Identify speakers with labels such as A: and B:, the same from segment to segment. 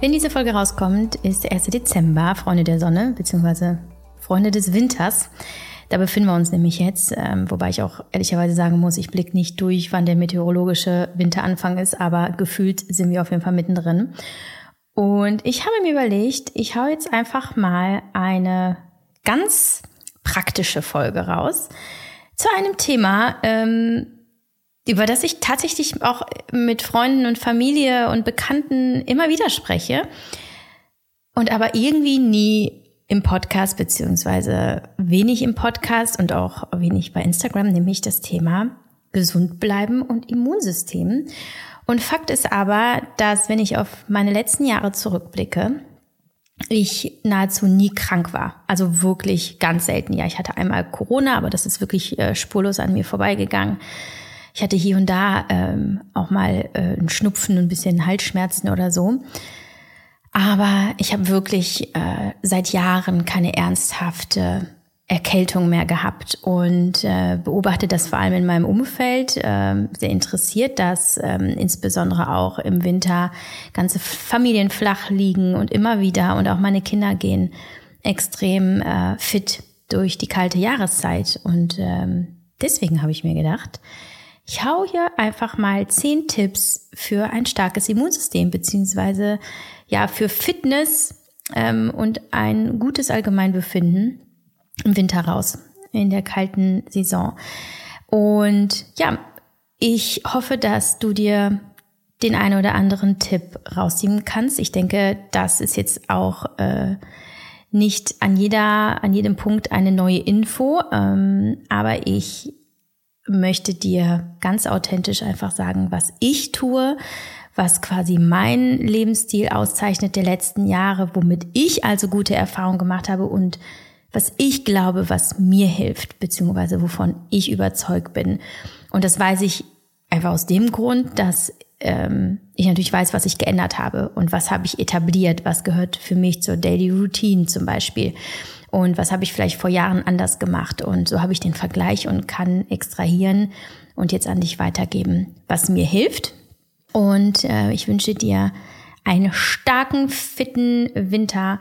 A: Wenn diese Folge rauskommt, ist der 1. Dezember, Freunde der Sonne, beziehungsweise Freunde des Winters. Da befinden wir uns nämlich jetzt, ähm, wobei ich auch ehrlicherweise sagen muss, ich blicke nicht durch, wann der meteorologische Winteranfang ist, aber gefühlt sind wir auf jeden Fall mittendrin. Und ich habe mir überlegt, ich hau jetzt einfach mal eine ganz praktische Folge raus zu einem Thema, ähm, über das ich tatsächlich auch mit Freunden und Familie und Bekannten immer wieder spreche und aber irgendwie nie im Podcast beziehungsweise wenig im Podcast und auch wenig bei Instagram, nämlich das Thema gesund bleiben und Immunsystem. Und Fakt ist aber, dass wenn ich auf meine letzten Jahre zurückblicke, ich nahezu nie krank war. Also wirklich ganz selten. Ja, ich hatte einmal Corona, aber das ist wirklich äh, spurlos an mir vorbeigegangen. Ich hatte hier und da ähm, auch mal äh, ein Schnupfen, ein bisschen Halsschmerzen oder so. Aber ich habe wirklich äh, seit Jahren keine ernsthafte Erkältung mehr gehabt und äh, beobachte das vor allem in meinem Umfeld äh, sehr interessiert, dass ähm, insbesondere auch im Winter ganze Familien flach liegen und immer wieder und auch meine Kinder gehen extrem äh, fit durch die kalte Jahreszeit und ähm, deswegen habe ich mir gedacht, ich hau hier einfach mal zehn Tipps für ein starkes Immunsystem, beziehungsweise ja für Fitness ähm, und ein gutes Allgemeinbefinden im Winter raus, in der kalten Saison. Und ja, ich hoffe, dass du dir den einen oder anderen Tipp rausziehen kannst. Ich denke, das ist jetzt auch äh, nicht an jeder, an jedem Punkt eine neue Info, ähm, aber ich möchte dir ganz authentisch einfach sagen, was ich tue, was quasi mein Lebensstil auszeichnet der letzten Jahre, womit ich also gute Erfahrungen gemacht habe und was ich glaube, was mir hilft, beziehungsweise wovon ich überzeugt bin. Und das weiß ich einfach aus dem Grund, dass ähm, ich natürlich weiß, was ich geändert habe und was habe ich etabliert, was gehört für mich zur Daily Routine zum Beispiel und was habe ich vielleicht vor Jahren anders gemacht. Und so habe ich den Vergleich und kann extrahieren und jetzt an dich weitergeben, was mir hilft. Und äh, ich wünsche dir einen starken, fitten Winter,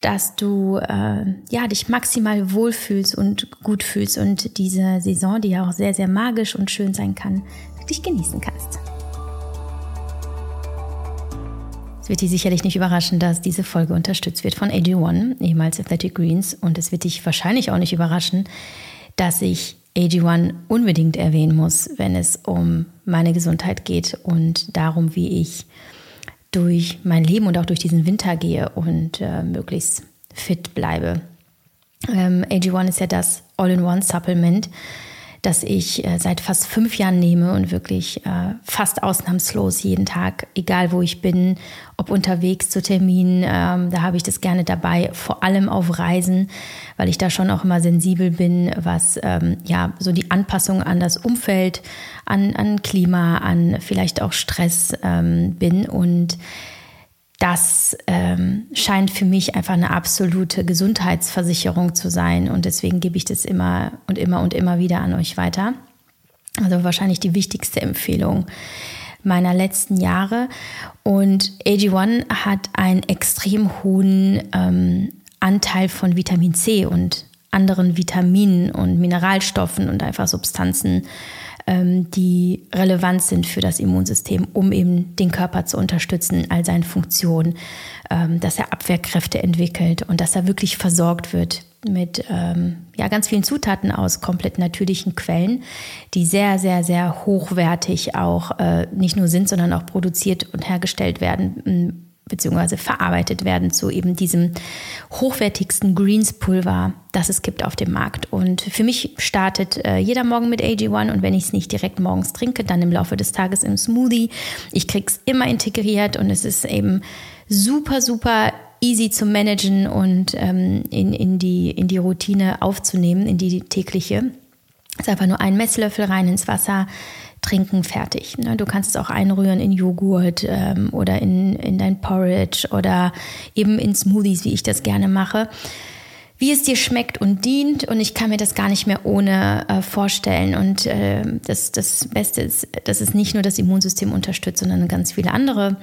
A: dass du äh, ja dich maximal wohlfühlst und gut fühlst und diese Saison, die ja auch sehr, sehr magisch und schön sein kann, wirklich genießen kannst. Es wird dich sicherlich nicht überraschen, dass diese Folge unterstützt wird von AG1, ehemals Athletic Greens. Und es wird dich wahrscheinlich auch nicht überraschen, dass ich AG1 unbedingt erwähnen muss, wenn es um meine Gesundheit geht und darum, wie ich durch mein Leben und auch durch diesen Winter gehe und äh, möglichst fit bleibe. Ähm, AG1 ist ja das All-in-One-Supplement, das ich äh, seit fast fünf Jahren nehme und wirklich äh, fast ausnahmslos jeden Tag, egal wo ich bin, ob unterwegs zu Terminen, ähm, da habe ich das gerne dabei, vor allem auf Reisen, weil ich da schon auch immer sensibel bin, was ähm, ja so die Anpassung an das Umfeld, an, an Klima, an vielleicht auch Stress ähm, bin. Und das ähm, scheint für mich einfach eine absolute Gesundheitsversicherung zu sein. Und deswegen gebe ich das immer und immer und immer wieder an euch weiter. Also wahrscheinlich die wichtigste Empfehlung meiner letzten Jahre. Und AG1 hat einen extrem hohen ähm, Anteil von Vitamin C und anderen Vitaminen und Mineralstoffen und einfach Substanzen die relevant sind für das Immunsystem, um eben den Körper zu unterstützen, all seinen Funktionen, ähm, dass er Abwehrkräfte entwickelt und dass er wirklich versorgt wird mit ähm, ja, ganz vielen Zutaten aus komplett natürlichen Quellen, die sehr, sehr, sehr hochwertig auch äh, nicht nur sind, sondern auch produziert und hergestellt werden beziehungsweise verarbeitet werden zu eben diesem hochwertigsten Greens-Pulver, das es gibt auf dem Markt. Und für mich startet äh, jeder Morgen mit AG1 und wenn ich es nicht direkt morgens trinke, dann im Laufe des Tages im Smoothie. Ich krieg's immer integriert und es ist eben super, super easy zu managen und ähm, in, in, die, in die Routine aufzunehmen, in die tägliche. Es ist einfach nur ein Messlöffel rein ins Wasser, trinken, fertig. Ne? Du kannst es auch einrühren in Joghurt ähm, oder in, in dein Porridge oder eben in Smoothies, wie ich das gerne mache. wie es dir schmeckt und dient. Und ich kann mir das gar nicht mehr ohne äh, vorstellen. Und äh, das, das Beste ist, dass es nicht nur das Immunsystem unterstützt, sondern ganz viele andere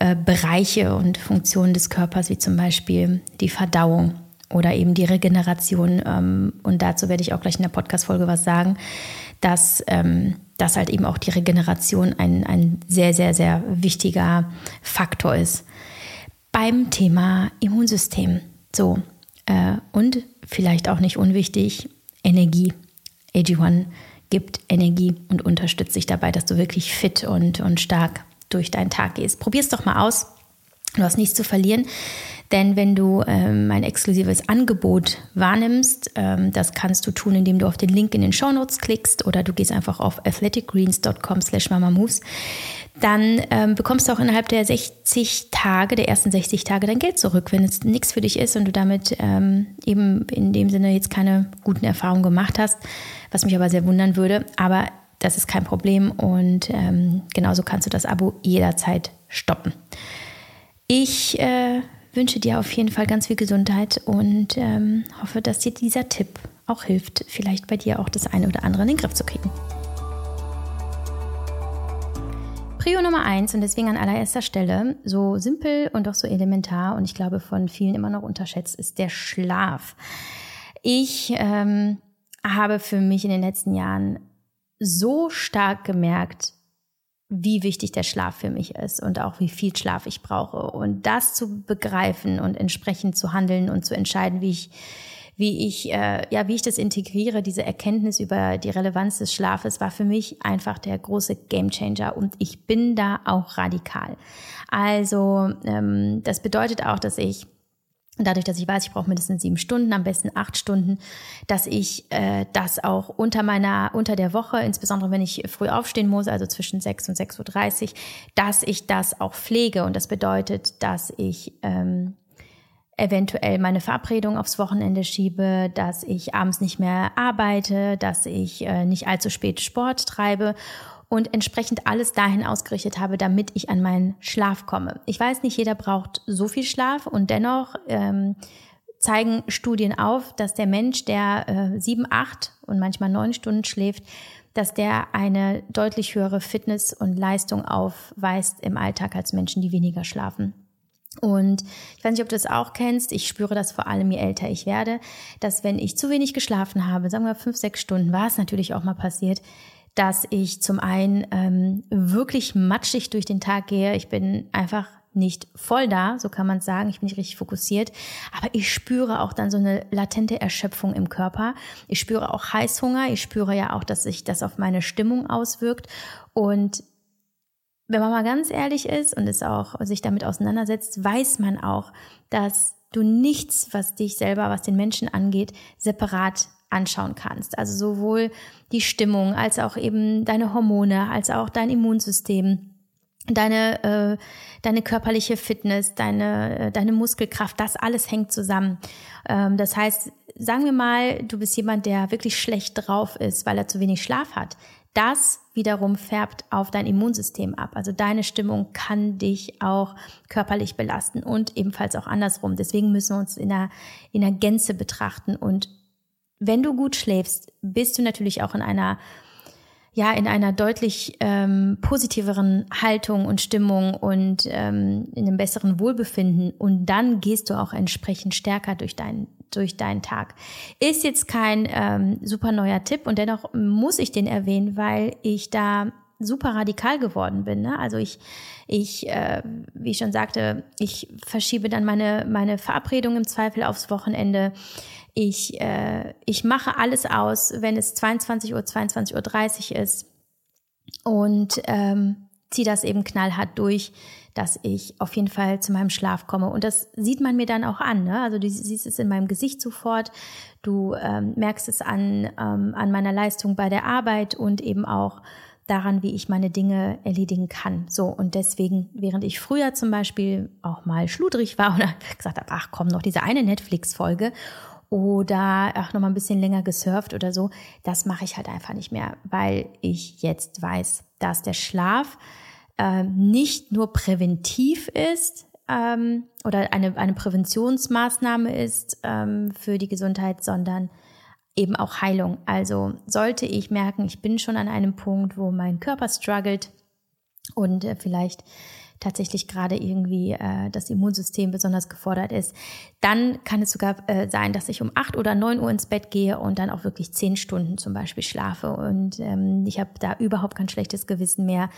A: äh, Bereiche und Funktionen des Körpers, wie zum Beispiel die Verdauung oder eben die Regeneration. Ähm, und dazu werde ich auch gleich in der Podcast-Folge was sagen, dass, ähm, dass halt eben auch die Regeneration ein, ein sehr, sehr, sehr wichtiger Faktor ist. Beim Thema Immunsystem. So, äh, und vielleicht auch nicht unwichtig, Energie. AG1 gibt Energie und unterstützt dich dabei, dass du wirklich fit und, und stark durch deinen Tag gehst. Probier es doch mal aus. Du hast nichts zu verlieren. Denn wenn du ähm, mein exklusives Angebot wahrnimmst, ähm, das kannst du tun, indem du auf den Link in den Show Notes klickst oder du gehst einfach auf athleticgreens.com slash mamamoves dann ähm, bekommst du auch innerhalb der 60 Tage, der ersten 60 Tage dein Geld zurück, wenn es nichts für dich ist und du damit ähm, eben in dem Sinne jetzt keine guten Erfahrungen gemacht hast, was mich aber sehr wundern würde. Aber das ist kein Problem und ähm, genauso kannst du das Abo jederzeit stoppen. Ich äh, wünsche dir auf jeden Fall ganz viel Gesundheit und ähm, hoffe, dass dir dieser Tipp auch hilft, vielleicht bei dir auch das eine oder andere in den Griff zu kriegen. Prio Nummer eins und deswegen an allererster Stelle, so simpel und doch so elementar und ich glaube von vielen immer noch unterschätzt, ist der Schlaf. Ich ähm, habe für mich in den letzten Jahren so stark gemerkt, wie wichtig der Schlaf für mich ist und auch wie viel Schlaf ich brauche. Und das zu begreifen und entsprechend zu handeln und zu entscheiden, wie ich wie ich, äh, ja, wie ich das integriere, diese Erkenntnis über die Relevanz des Schlafes, war für mich einfach der große Gamechanger und ich bin da auch radikal. Also ähm, das bedeutet auch, dass ich dadurch, dass ich weiß, ich brauche mindestens sieben Stunden, am besten acht Stunden, dass ich äh, das auch unter meiner, unter der Woche, insbesondere wenn ich früh aufstehen muss, also zwischen sechs und 6.30 Uhr, dass ich das auch pflege. Und das bedeutet, dass ich ähm, eventuell meine Verabredung aufs Wochenende schiebe, dass ich abends nicht mehr arbeite, dass ich äh, nicht allzu spät Sport treibe und entsprechend alles dahin ausgerichtet habe, damit ich an meinen Schlaf komme. Ich weiß nicht, jeder braucht so viel Schlaf und dennoch ähm, zeigen Studien auf, dass der Mensch, der äh, sieben, acht und manchmal neun Stunden schläft, dass der eine deutlich höhere Fitness und Leistung aufweist im Alltag als Menschen, die weniger schlafen. Und ich weiß nicht, ob du das auch kennst. Ich spüre das vor allem, je älter ich werde, dass wenn ich zu wenig geschlafen habe, sagen wir fünf, sechs Stunden, war es natürlich auch mal passiert, dass ich zum einen ähm, wirklich matschig durch den Tag gehe. Ich bin einfach nicht voll da, so kann man sagen. Ich bin nicht richtig fokussiert. Aber ich spüre auch dann so eine latente Erschöpfung im Körper. Ich spüre auch Heißhunger. Ich spüre ja auch, dass sich das auf meine Stimmung auswirkt. Und wenn man mal ganz ehrlich ist und es auch sich damit auseinandersetzt, weiß man auch, dass du nichts, was dich selber, was den Menschen angeht, separat anschauen kannst. Also sowohl die Stimmung als auch eben deine Hormone, als auch dein Immunsystem, deine, äh, deine körperliche Fitness, deine, äh, deine Muskelkraft, das alles hängt zusammen. Ähm, das heißt, sagen wir mal, du bist jemand, der wirklich schlecht drauf ist, weil er zu wenig Schlaf hat. Das wiederum färbt auf dein Immunsystem ab. Also deine Stimmung kann dich auch körperlich belasten und ebenfalls auch andersrum. Deswegen müssen wir uns in der, in der Gänze betrachten. Und wenn du gut schläfst, bist du natürlich auch in einer ja in einer deutlich ähm, positiveren Haltung und Stimmung und ähm, in einem besseren Wohlbefinden und dann gehst du auch entsprechend stärker durch deinen durch deinen Tag. Ist jetzt kein ähm, super neuer Tipp und dennoch muss ich den erwähnen, weil ich da super radikal geworden bin. Ne? Also ich, ich, äh, wie ich schon sagte, ich verschiebe dann meine, meine Verabredung im Zweifel aufs Wochenende. Ich, äh, ich mache alles aus, wenn es 22 Uhr, 22.30 Uhr ist und ähm, ziehe das eben knallhart durch dass ich auf jeden Fall zu meinem Schlaf komme. Und das sieht man mir dann auch an. Ne? Also du siehst es in meinem Gesicht sofort, du ähm, merkst es an, ähm, an meiner Leistung bei der Arbeit und eben auch daran, wie ich meine Dinge erledigen kann. So, und deswegen, während ich früher zum Beispiel auch mal schludrig war oder gesagt habe, ach komm, noch diese eine Netflix-Folge oder auch noch mal ein bisschen länger gesurft oder so, das mache ich halt einfach nicht mehr, weil ich jetzt weiß, dass der Schlaf äh, nicht nur präventiv ist, ähm, oder eine, eine Präventionsmaßnahme ist ähm, für die Gesundheit, sondern eben auch Heilung. Also sollte ich merken, ich bin schon an einem Punkt, wo mein Körper struggelt und äh, vielleicht tatsächlich gerade irgendwie äh, das Immunsystem besonders gefordert ist, dann kann es sogar äh, sein, dass ich um acht oder neun Uhr ins Bett gehe und dann auch wirklich zehn Stunden zum Beispiel schlafe. Und ähm, ich habe da überhaupt kein schlechtes Gewissen mehr.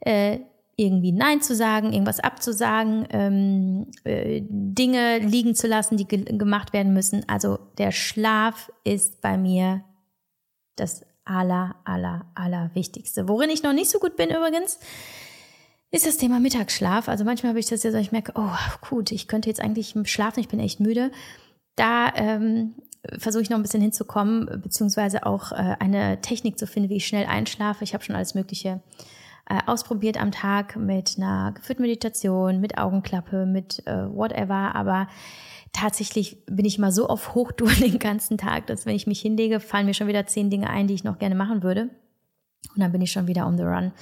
A: Äh, irgendwie Nein zu sagen, irgendwas abzusagen, ähm, äh, Dinge liegen zu lassen, die ge gemacht werden müssen. Also der Schlaf ist bei mir das aller, aller, aller Wichtigste. Worin ich noch nicht so gut bin übrigens, ist das Thema Mittagsschlaf. Also manchmal habe ich das ja so, ich merke, oh gut, ich könnte jetzt eigentlich schlafen, ich bin echt müde. Da ähm, versuche ich noch ein bisschen hinzukommen, beziehungsweise auch äh, eine Technik zu finden, wie ich schnell einschlafe. Ich habe schon alles Mögliche äh, ausprobiert am Tag mit einer geführten Meditation, mit Augenklappe, mit äh, whatever, aber tatsächlich bin ich mal so auf Hochtour den ganzen Tag, dass wenn ich mich hinlege, fallen mir schon wieder zehn Dinge ein, die ich noch gerne machen würde. Und dann bin ich schon wieder on the run.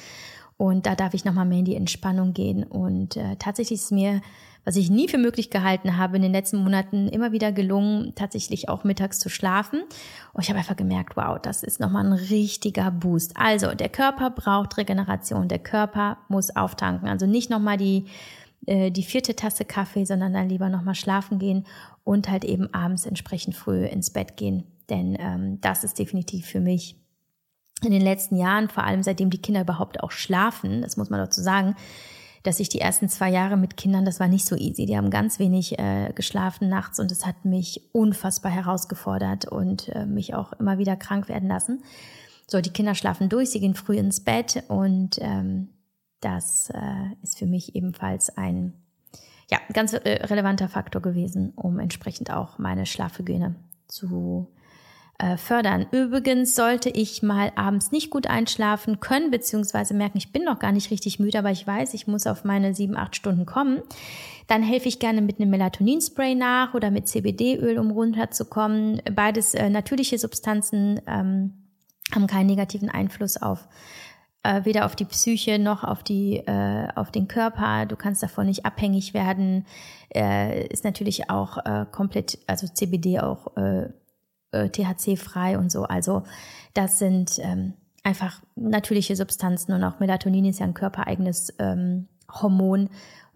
A: Und da darf ich nochmal mehr in die Entspannung gehen. Und äh, tatsächlich ist mir, was ich nie für möglich gehalten habe, in den letzten Monaten immer wieder gelungen, tatsächlich auch mittags zu schlafen. Und ich habe einfach gemerkt, wow, das ist nochmal ein richtiger Boost. Also der Körper braucht Regeneration, der Körper muss auftanken. Also nicht nochmal die, äh, die vierte Tasse Kaffee, sondern dann lieber nochmal schlafen gehen und halt eben abends entsprechend früh ins Bett gehen. Denn ähm, das ist definitiv für mich in den letzten Jahren, vor allem seitdem die Kinder überhaupt auch schlafen, das muss man dazu sagen, dass ich die ersten zwei Jahre mit Kindern, das war nicht so easy. Die haben ganz wenig äh, geschlafen nachts und es hat mich unfassbar herausgefordert und äh, mich auch immer wieder krank werden lassen. So, die Kinder schlafen durch, sie gehen früh ins Bett und ähm, das äh, ist für mich ebenfalls ein ja, ganz äh, relevanter Faktor gewesen, um entsprechend auch meine Schlafhygiene zu äh, fördern. Übrigens sollte ich mal abends nicht gut einschlafen können, beziehungsweise merken, ich bin noch gar nicht richtig müde, aber ich weiß, ich muss auf meine sieben, acht Stunden kommen. Dann helfe ich gerne mit einem Melatoninspray nach oder mit CBD-Öl, um runterzukommen. Beides äh, natürliche Substanzen ähm, haben keinen negativen Einfluss auf äh, weder auf die Psyche noch auf die äh, auf den Körper. Du kannst davon nicht abhängig werden. Äh, ist natürlich auch äh, komplett, also CBD auch äh, THC-frei und so. Also das sind ähm, einfach natürliche Substanzen und auch Melatonin ist ja ein körpereigenes ähm, Hormon,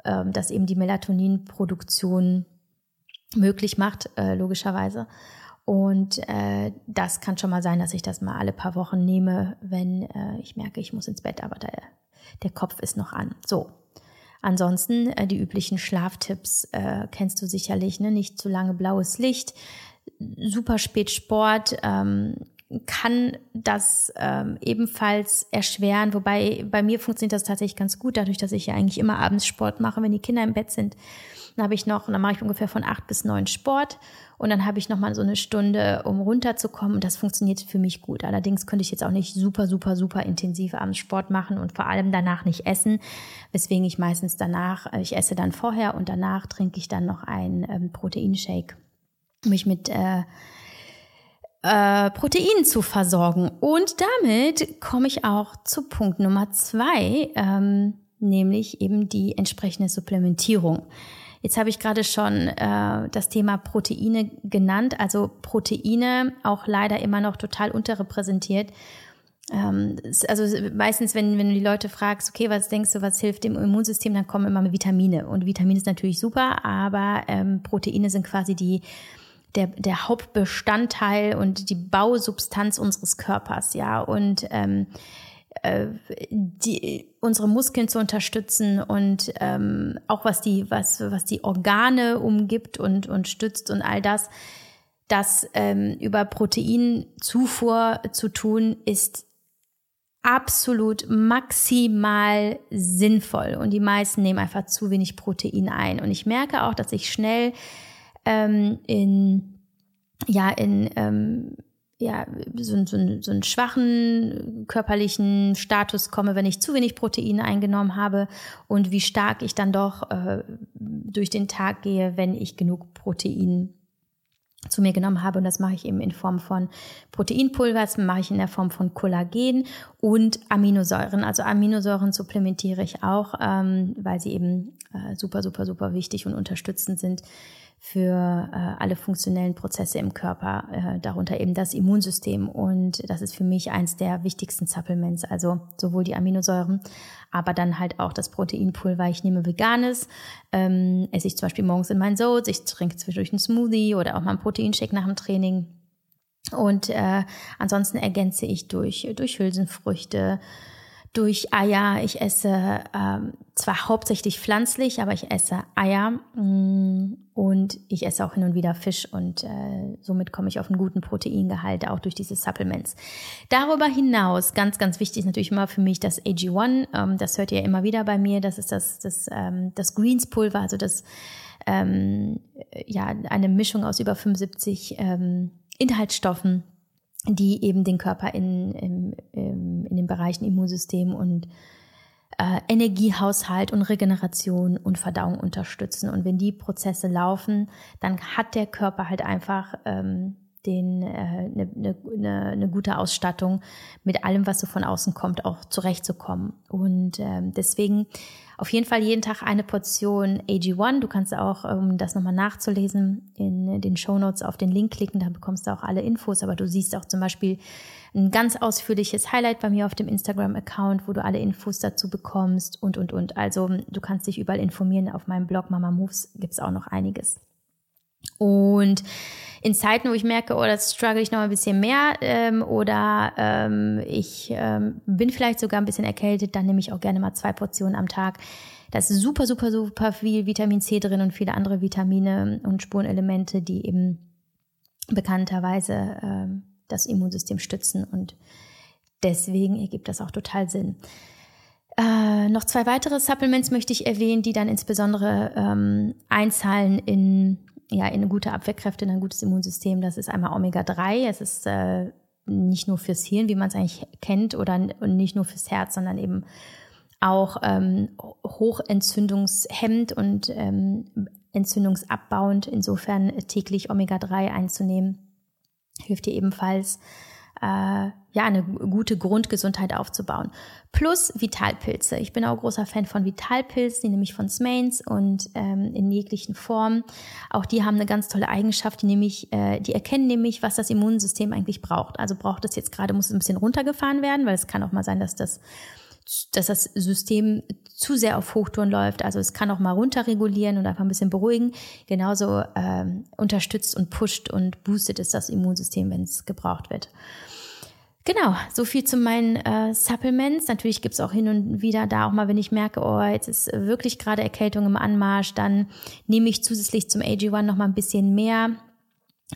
A: ähm, das eben die Melatoninproduktion möglich macht, äh, logischerweise. Und äh, das kann schon mal sein, dass ich das mal alle paar Wochen nehme, wenn äh, ich merke, ich muss ins Bett, aber der, der Kopf ist noch an. So. Ansonsten äh, die üblichen Schlaftipps äh, kennst du sicherlich, ne? Nicht zu lange blaues Licht, super spät Sport ähm, kann das ähm, ebenfalls erschweren, wobei bei mir funktioniert das tatsächlich ganz gut, dadurch, dass ich ja eigentlich immer abends Sport mache, wenn die Kinder im Bett sind. Dann habe ich noch, dann mache ich ungefähr von acht bis neun Sport und dann habe ich noch mal so eine Stunde, um runterzukommen und das funktioniert für mich gut. Allerdings könnte ich jetzt auch nicht super, super, super intensiv abends Sport machen und vor allem danach nicht essen, weswegen ich meistens danach, äh, ich esse dann vorher und danach trinke ich dann noch einen ähm, Proteinshake mich mit äh, äh, Proteinen zu versorgen. Und damit komme ich auch zu Punkt Nummer zwei, ähm, nämlich eben die entsprechende Supplementierung. Jetzt habe ich gerade schon äh, das Thema Proteine genannt, also Proteine auch leider immer noch total unterrepräsentiert. Ähm, also meistens, wenn, wenn du die Leute fragst, okay, was denkst du, was hilft dem Immunsystem, dann kommen immer Vitamine. Und Vitamine ist natürlich super, aber ähm, Proteine sind quasi die der, der Hauptbestandteil und die Bausubstanz unseres Körpers, ja. Und ähm, äh, die, unsere Muskeln zu unterstützen und ähm, auch was die, was, was die Organe umgibt und, und stützt und all das, das ähm, über Proteinzufuhr zu tun, ist absolut maximal sinnvoll. Und die meisten nehmen einfach zu wenig Protein ein. Und ich merke auch, dass ich schnell ähm, in, ja, in, ähm, ja, so, so, so einen schwachen körperlichen Status komme, wenn ich zu wenig Proteine eingenommen habe und wie stark ich dann doch äh, durch den Tag gehe, wenn ich genug Protein zu mir genommen habe und das mache ich eben in Form von Proteinpulver, das mache ich in der Form von Kollagen und Aminosäuren. Also Aminosäuren supplementiere ich auch, ähm, weil sie eben äh, super, super, super wichtig und unterstützend sind für äh, alle funktionellen Prozesse im Körper, äh, darunter eben das Immunsystem. Und das ist für mich eins der wichtigsten Supplements, also sowohl die Aminosäuren, aber dann halt auch das Proteinpulver. Ich nehme veganes, ähm, esse ich zum Beispiel morgens in meinen Soats, ich trinke zwischendurch einen Smoothie oder auch mal einen Proteinshake nach dem Training. Und äh, ansonsten ergänze ich durch, durch Hülsenfrüchte, durch Eier. Ich esse ähm, zwar hauptsächlich pflanzlich, aber ich esse Eier mh, mm, und ich esse auch hin und wieder Fisch und äh, somit komme ich auf einen guten Proteingehalt auch durch diese Supplements. Darüber hinaus, ganz, ganz wichtig ist natürlich immer für mich das AG1. Ähm, das hört ihr immer wieder bei mir. Das ist das, das, ähm, das Greens-Pulver, also das ähm, ja eine Mischung aus über 75 ähm, Inhaltsstoffen die eben den Körper in, in, in den Bereichen Immunsystem und äh, Energiehaushalt und Regeneration und Verdauung unterstützen. Und wenn die Prozesse laufen, dann hat der Körper halt einfach ähm, den eine äh, ne, ne, ne gute Ausstattung mit allem, was so von außen kommt, auch zurechtzukommen. Und ähm, deswegen auf jeden Fall jeden Tag eine Portion AG1. Du kannst auch, um das nochmal nachzulesen, in den Show Notes auf den Link klicken, da bekommst du auch alle Infos. Aber du siehst auch zum Beispiel ein ganz ausführliches Highlight bei mir auf dem Instagram-Account, wo du alle Infos dazu bekommst und, und, und. Also du kannst dich überall informieren. Auf meinem Blog Mama Moves gibt es auch noch einiges. Und in Zeiten, wo ich merke, oh, das struggle ich noch ein bisschen mehr ähm, oder ähm, ich ähm, bin vielleicht sogar ein bisschen erkältet, dann nehme ich auch gerne mal zwei Portionen am Tag. Da ist super, super, super viel Vitamin C drin und viele andere Vitamine und Spurenelemente, die eben bekannterweise ähm, das Immunsystem stützen und deswegen ergibt das auch total Sinn. Äh, noch zwei weitere Supplements möchte ich erwähnen, die dann insbesondere ähm, einzahlen in ja, in gute Abwehrkräfte, in ein gutes Immunsystem. Das ist einmal Omega-3. Es ist äh, nicht nur fürs Hirn, wie man es eigentlich kennt, oder nicht nur fürs Herz, sondern eben auch ähm, hochentzündungshemmend und ähm, entzündungsabbauend. Insofern täglich Omega-3 einzunehmen, hilft dir ebenfalls äh, ja, eine gute Grundgesundheit aufzubauen. Plus Vitalpilze. Ich bin auch großer Fan von Vitalpilzen, die nehme ich von Smains und ähm, in jeglichen Formen. Auch die haben eine ganz tolle Eigenschaft, die nämlich, äh, die erkennen nämlich, was das Immunsystem eigentlich braucht. Also braucht es jetzt gerade, muss es ein bisschen runtergefahren werden, weil es kann auch mal sein, dass das dass das System zu sehr auf Hochtouren läuft. Also es kann auch mal runterregulieren und einfach ein bisschen beruhigen. Genauso ähm, unterstützt und pusht und boostet es das Immunsystem, wenn es gebraucht wird. Genau, so viel zu meinen äh, Supplements. Natürlich gibt's auch hin und wieder da auch mal, wenn ich merke, oh, jetzt ist wirklich gerade Erkältung im Anmarsch, dann nehme ich zusätzlich zum AG1 noch mal ein bisschen mehr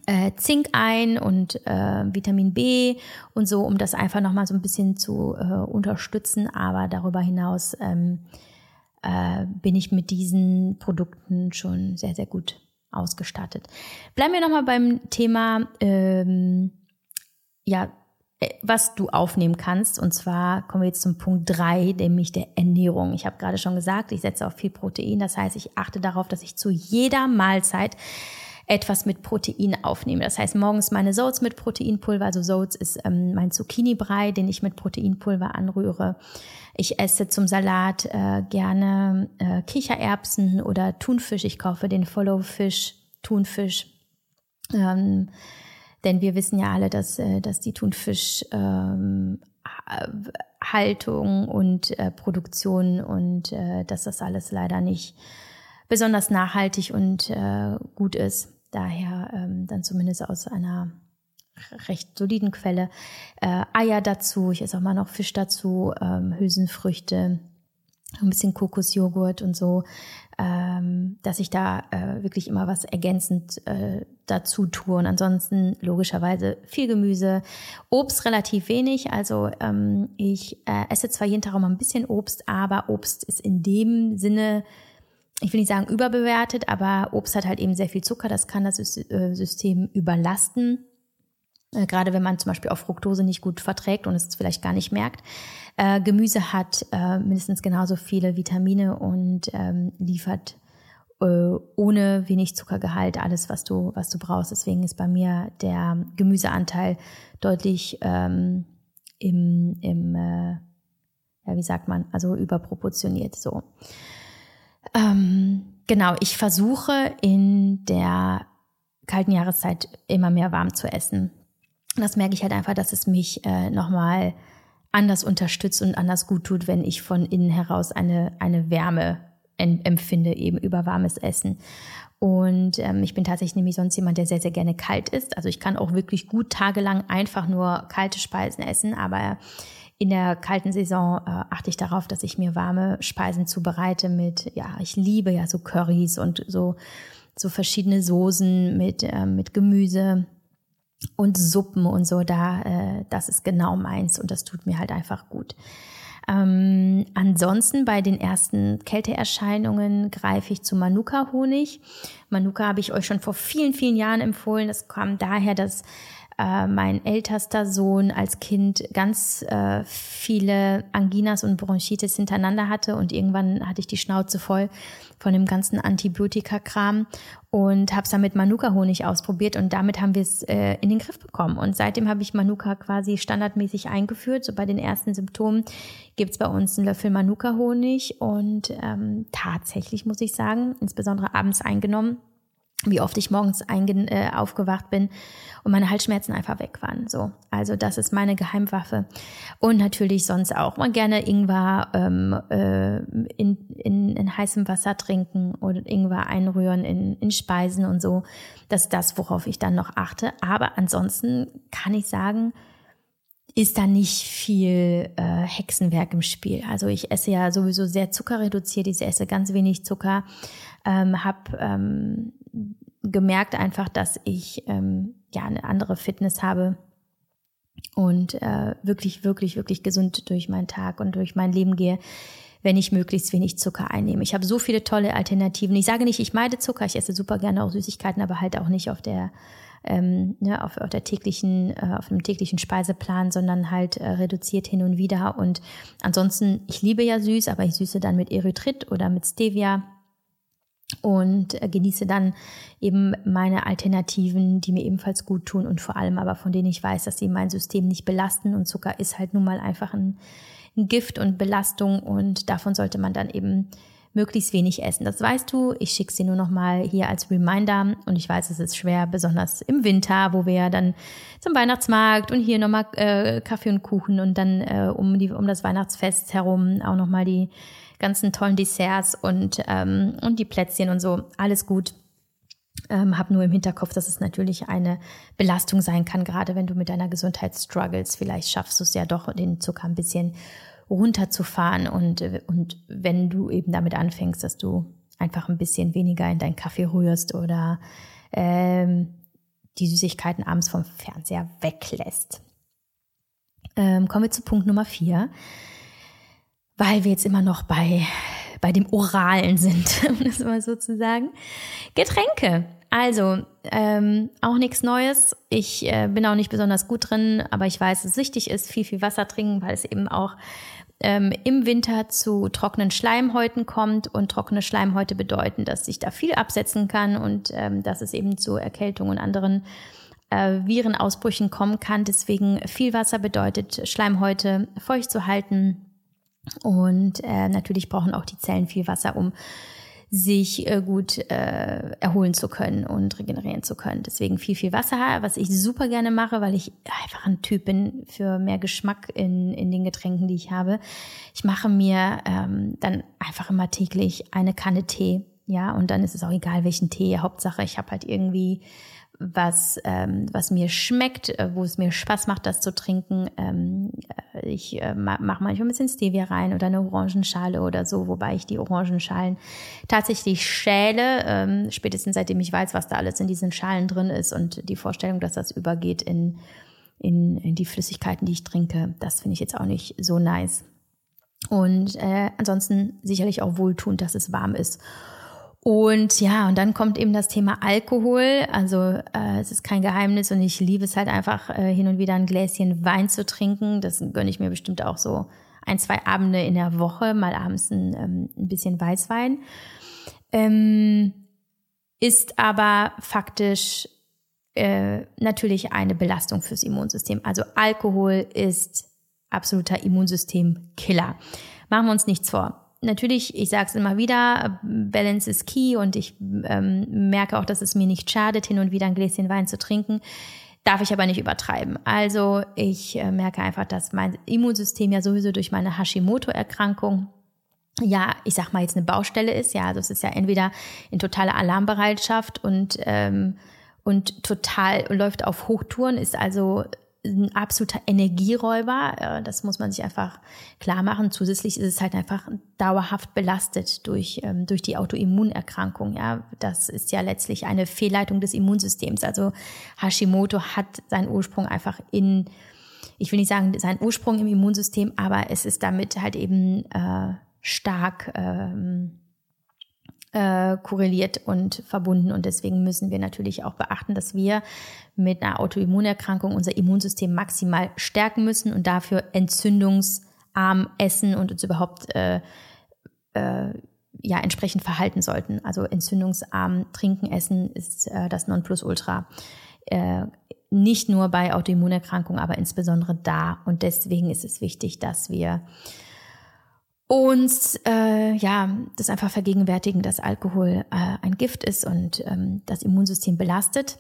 A: äh, Zink ein und äh, Vitamin B und so, um das einfach noch mal so ein bisschen zu äh, unterstützen. Aber darüber hinaus ähm, äh, bin ich mit diesen Produkten schon sehr, sehr gut ausgestattet. Bleiben wir noch mal beim Thema ähm, ja äh, was du aufnehmen kannst. Und zwar kommen wir jetzt zum Punkt drei, nämlich der Ernährung. Ich habe gerade schon gesagt, ich setze auf viel Protein. Das heißt, ich achte darauf, dass ich zu jeder Mahlzeit etwas mit Protein aufnehme. Das heißt, morgens meine Soats mit Proteinpulver. Also Soats ist ähm, mein Zucchini-Brei, den ich mit Proteinpulver anrühre. Ich esse zum Salat äh, gerne äh, Kichererbsen oder Thunfisch. Ich kaufe den Follow-Fisch, Thunfisch. Ähm, denn wir wissen ja alle, dass, äh, dass die Thunfischhaltung ähm, und äh, Produktion und äh, dass das alles leider nicht besonders nachhaltig und äh, gut ist. Daher ähm, dann zumindest aus einer recht soliden Quelle. Äh, Eier dazu, ich esse auch mal noch Fisch dazu, ähm, Hülsenfrüchte, ein bisschen Kokosjoghurt und so, ähm, dass ich da äh, wirklich immer was ergänzend äh, dazu tue. Und ansonsten logischerweise viel Gemüse, Obst relativ wenig. Also ähm, ich äh, esse zwar jeden Tag auch mal ein bisschen Obst, aber Obst ist in dem Sinne ich will nicht sagen überbewertet, aber Obst hat halt eben sehr viel Zucker, das kann das äh, System überlasten. Äh, gerade wenn man zum Beispiel auf Fructose nicht gut verträgt und es vielleicht gar nicht merkt. Äh, Gemüse hat mindestens genauso viele Vitamine und ähm, liefert ohne wenig Zuckergehalt, alles, was du, was du brauchst. Deswegen ist bei mir der Gemüseanteil deutlich ähm, im, im äh, ja, wie sagt man, also überproportioniert so. Ähm, genau, ich versuche in der kalten Jahreszeit immer mehr warm zu essen. Das merke ich halt einfach, dass es mich äh, nochmal anders unterstützt und anders gut tut, wenn ich von innen heraus eine, eine Wärme empfinde, eben über warmes Essen. Und ähm, ich bin tatsächlich nämlich sonst jemand, der sehr, sehr gerne kalt isst. Also ich kann auch wirklich gut tagelang einfach nur kalte Speisen essen, aber in der kalten Saison äh, achte ich darauf, dass ich mir warme Speisen zubereite mit, ja, ich liebe ja so Currys und so, so verschiedene Soßen mit, äh, mit Gemüse und Suppen und so. Da, äh, das ist genau meins und das tut mir halt einfach gut. Ähm, ansonsten bei den ersten Kälteerscheinungen greife ich zu Manuka-Honig. Manuka habe ich euch schon vor vielen, vielen Jahren empfohlen. Das kam daher, dass äh, mein ältester Sohn als Kind ganz äh, viele Anginas und Bronchitis hintereinander hatte und irgendwann hatte ich die Schnauze voll von dem ganzen Antibiotika-Kram und habe es dann mit Manuka-Honig ausprobiert und damit haben wir es äh, in den Griff bekommen. Und seitdem habe ich Manuka quasi standardmäßig eingeführt. So bei den ersten Symptomen gibt's bei uns einen Löffel Manuka-Honig und ähm, tatsächlich muss ich sagen, insbesondere abends eingenommen, wie oft ich morgens äh, aufgewacht bin und meine Halsschmerzen einfach weg waren. So, also das ist meine Geheimwaffe. Und natürlich sonst auch mal gerne Ingwer ähm, äh, in, in, in heißem Wasser trinken oder Ingwer einrühren in, in Speisen und so. Das ist das, worauf ich dann noch achte. Aber ansonsten kann ich sagen, ist da nicht viel äh, Hexenwerk im Spiel. Also ich esse ja sowieso sehr zuckerreduziert, ich esse ganz wenig Zucker, ähm, habe ähm, gemerkt einfach, dass ich ähm, ja eine andere Fitness habe und äh, wirklich, wirklich, wirklich gesund durch meinen Tag und durch mein Leben gehe, wenn ich möglichst wenig Zucker einnehme. Ich habe so viele tolle Alternativen. Ich sage nicht, ich meide Zucker, ich esse super gerne auch Süßigkeiten, aber halt auch nicht auf der ähm, ne, auf, auf der täglichen, äh, auf dem täglichen Speiseplan, sondern halt äh, reduziert hin und wieder. Und ansonsten, ich liebe ja süß, aber ich süße dann mit Erythrit oder mit Stevia und äh, genieße dann eben meine Alternativen, die mir ebenfalls gut tun und vor allem aber von denen ich weiß, dass sie mein System nicht belasten und Zucker ist halt nun mal einfach ein, ein Gift und Belastung und davon sollte man dann eben möglichst wenig essen. Das weißt du. Ich schicke sie nur noch mal hier als Reminder und ich weiß, es ist schwer, besonders im Winter, wo wir dann zum Weihnachtsmarkt und hier nochmal äh, Kaffee und Kuchen und dann äh, um die um das Weihnachtsfest herum auch nochmal die ganzen tollen Desserts und, ähm, und die Plätzchen und so. Alles gut. Ähm, hab nur im Hinterkopf, dass es natürlich eine Belastung sein kann, gerade wenn du mit deiner Gesundheit struggles. Vielleicht schaffst du es ja doch, den Zucker ein bisschen runterzufahren und, und wenn du eben damit anfängst, dass du einfach ein bisschen weniger in deinen Kaffee rührst oder ähm, die Süßigkeiten abends vom Fernseher weglässt. Ähm, kommen wir zu Punkt Nummer vier weil wir jetzt immer noch bei, bei dem Oralen sind, um das mal so zu sagen. Getränke. Also, ähm, auch nichts Neues. Ich äh, bin auch nicht besonders gut drin, aber ich weiß, dass es wichtig ist, viel, viel Wasser trinken, weil es eben auch ähm, im Winter zu trockenen Schleimhäuten kommt. Und trockene Schleimhäute bedeuten, dass sich da viel absetzen kann und ähm, dass es eben zu Erkältung und anderen äh, Virenausbrüchen kommen kann. Deswegen viel Wasser bedeutet, Schleimhäute feucht zu halten und äh, natürlich brauchen auch die Zellen viel Wasser, um sich äh, gut äh, erholen zu können und regenerieren zu können. Deswegen viel, viel Wasser, was ich super gerne mache, weil ich einfach ein Typ bin für mehr Geschmack in, in den Getränken, die ich habe. Ich mache mir ähm, dann einfach immer täglich eine Kanne Tee. Ja, und dann ist es auch egal, welchen Tee. Hauptsache, ich habe halt irgendwie was, ähm, was mir schmeckt, äh, wo es mir Spaß macht, das zu trinken. Ähm, äh, ich äh, mache manchmal ein bisschen Stevia rein oder eine Orangenschale oder so, wobei ich die Orangenschalen tatsächlich schäle, ähm, spätestens seitdem ich weiß, was da alles in diesen Schalen drin ist und die Vorstellung, dass das übergeht in, in, in die Flüssigkeiten, die ich trinke, das finde ich jetzt auch nicht so nice. Und äh, ansonsten sicherlich auch wohltuend, dass es warm ist. Und ja, und dann kommt eben das Thema Alkohol. Also äh, es ist kein Geheimnis und ich liebe es halt einfach äh, hin und wieder ein Gläschen Wein zu trinken. Das gönne ich mir bestimmt auch so ein, zwei Abende in der Woche, mal abends ein, ähm, ein bisschen Weißwein. ähm, ist aber faktisch äh, natürlich eine Belastung fürs Immunsystem. Also Alkohol ist absoluter Immunsystem-Killer. Machen wir uns nichts vor. Natürlich, ich sage es immer wieder, Balance is key und ich ähm, merke auch, dass es mir nicht schadet, hin und wieder ein Gläschen Wein zu trinken. Darf ich aber nicht übertreiben. Also ich äh, merke einfach, dass mein Immunsystem ja sowieso durch meine Hashimoto-Erkrankung ja, ich sag mal jetzt eine Baustelle ist. Ja, das ist ja entweder in totaler Alarmbereitschaft und ähm, und total läuft auf Hochtouren, ist also ein absoluter Energieräuber. Äh, das muss man sich einfach klar machen. Zusätzlich ist es halt einfach dauerhaft belastet durch, ähm, durch die Autoimmunerkrankung. Ja, das ist ja letztlich eine Fehlleitung des Immunsystems. Also Hashimoto hat seinen Ursprung einfach in, ich will nicht sagen seinen Ursprung im Immunsystem, aber es ist damit halt eben äh, stark ähm, äh, korreliert und verbunden. Und deswegen müssen wir natürlich auch beachten, dass wir mit einer Autoimmunerkrankung unser Immunsystem maximal stärken müssen und dafür entzündungsarm essen und uns überhaupt äh, äh, ja entsprechend verhalten sollten. Also entzündungsarm trinken, essen ist äh, das Nonplusultra. Äh, nicht nur bei Autoimmunerkrankungen, aber insbesondere da. Und deswegen ist es wichtig, dass wir uns äh, ja das einfach vergegenwärtigen, dass Alkohol äh, ein Gift ist und ähm, das Immunsystem belastet.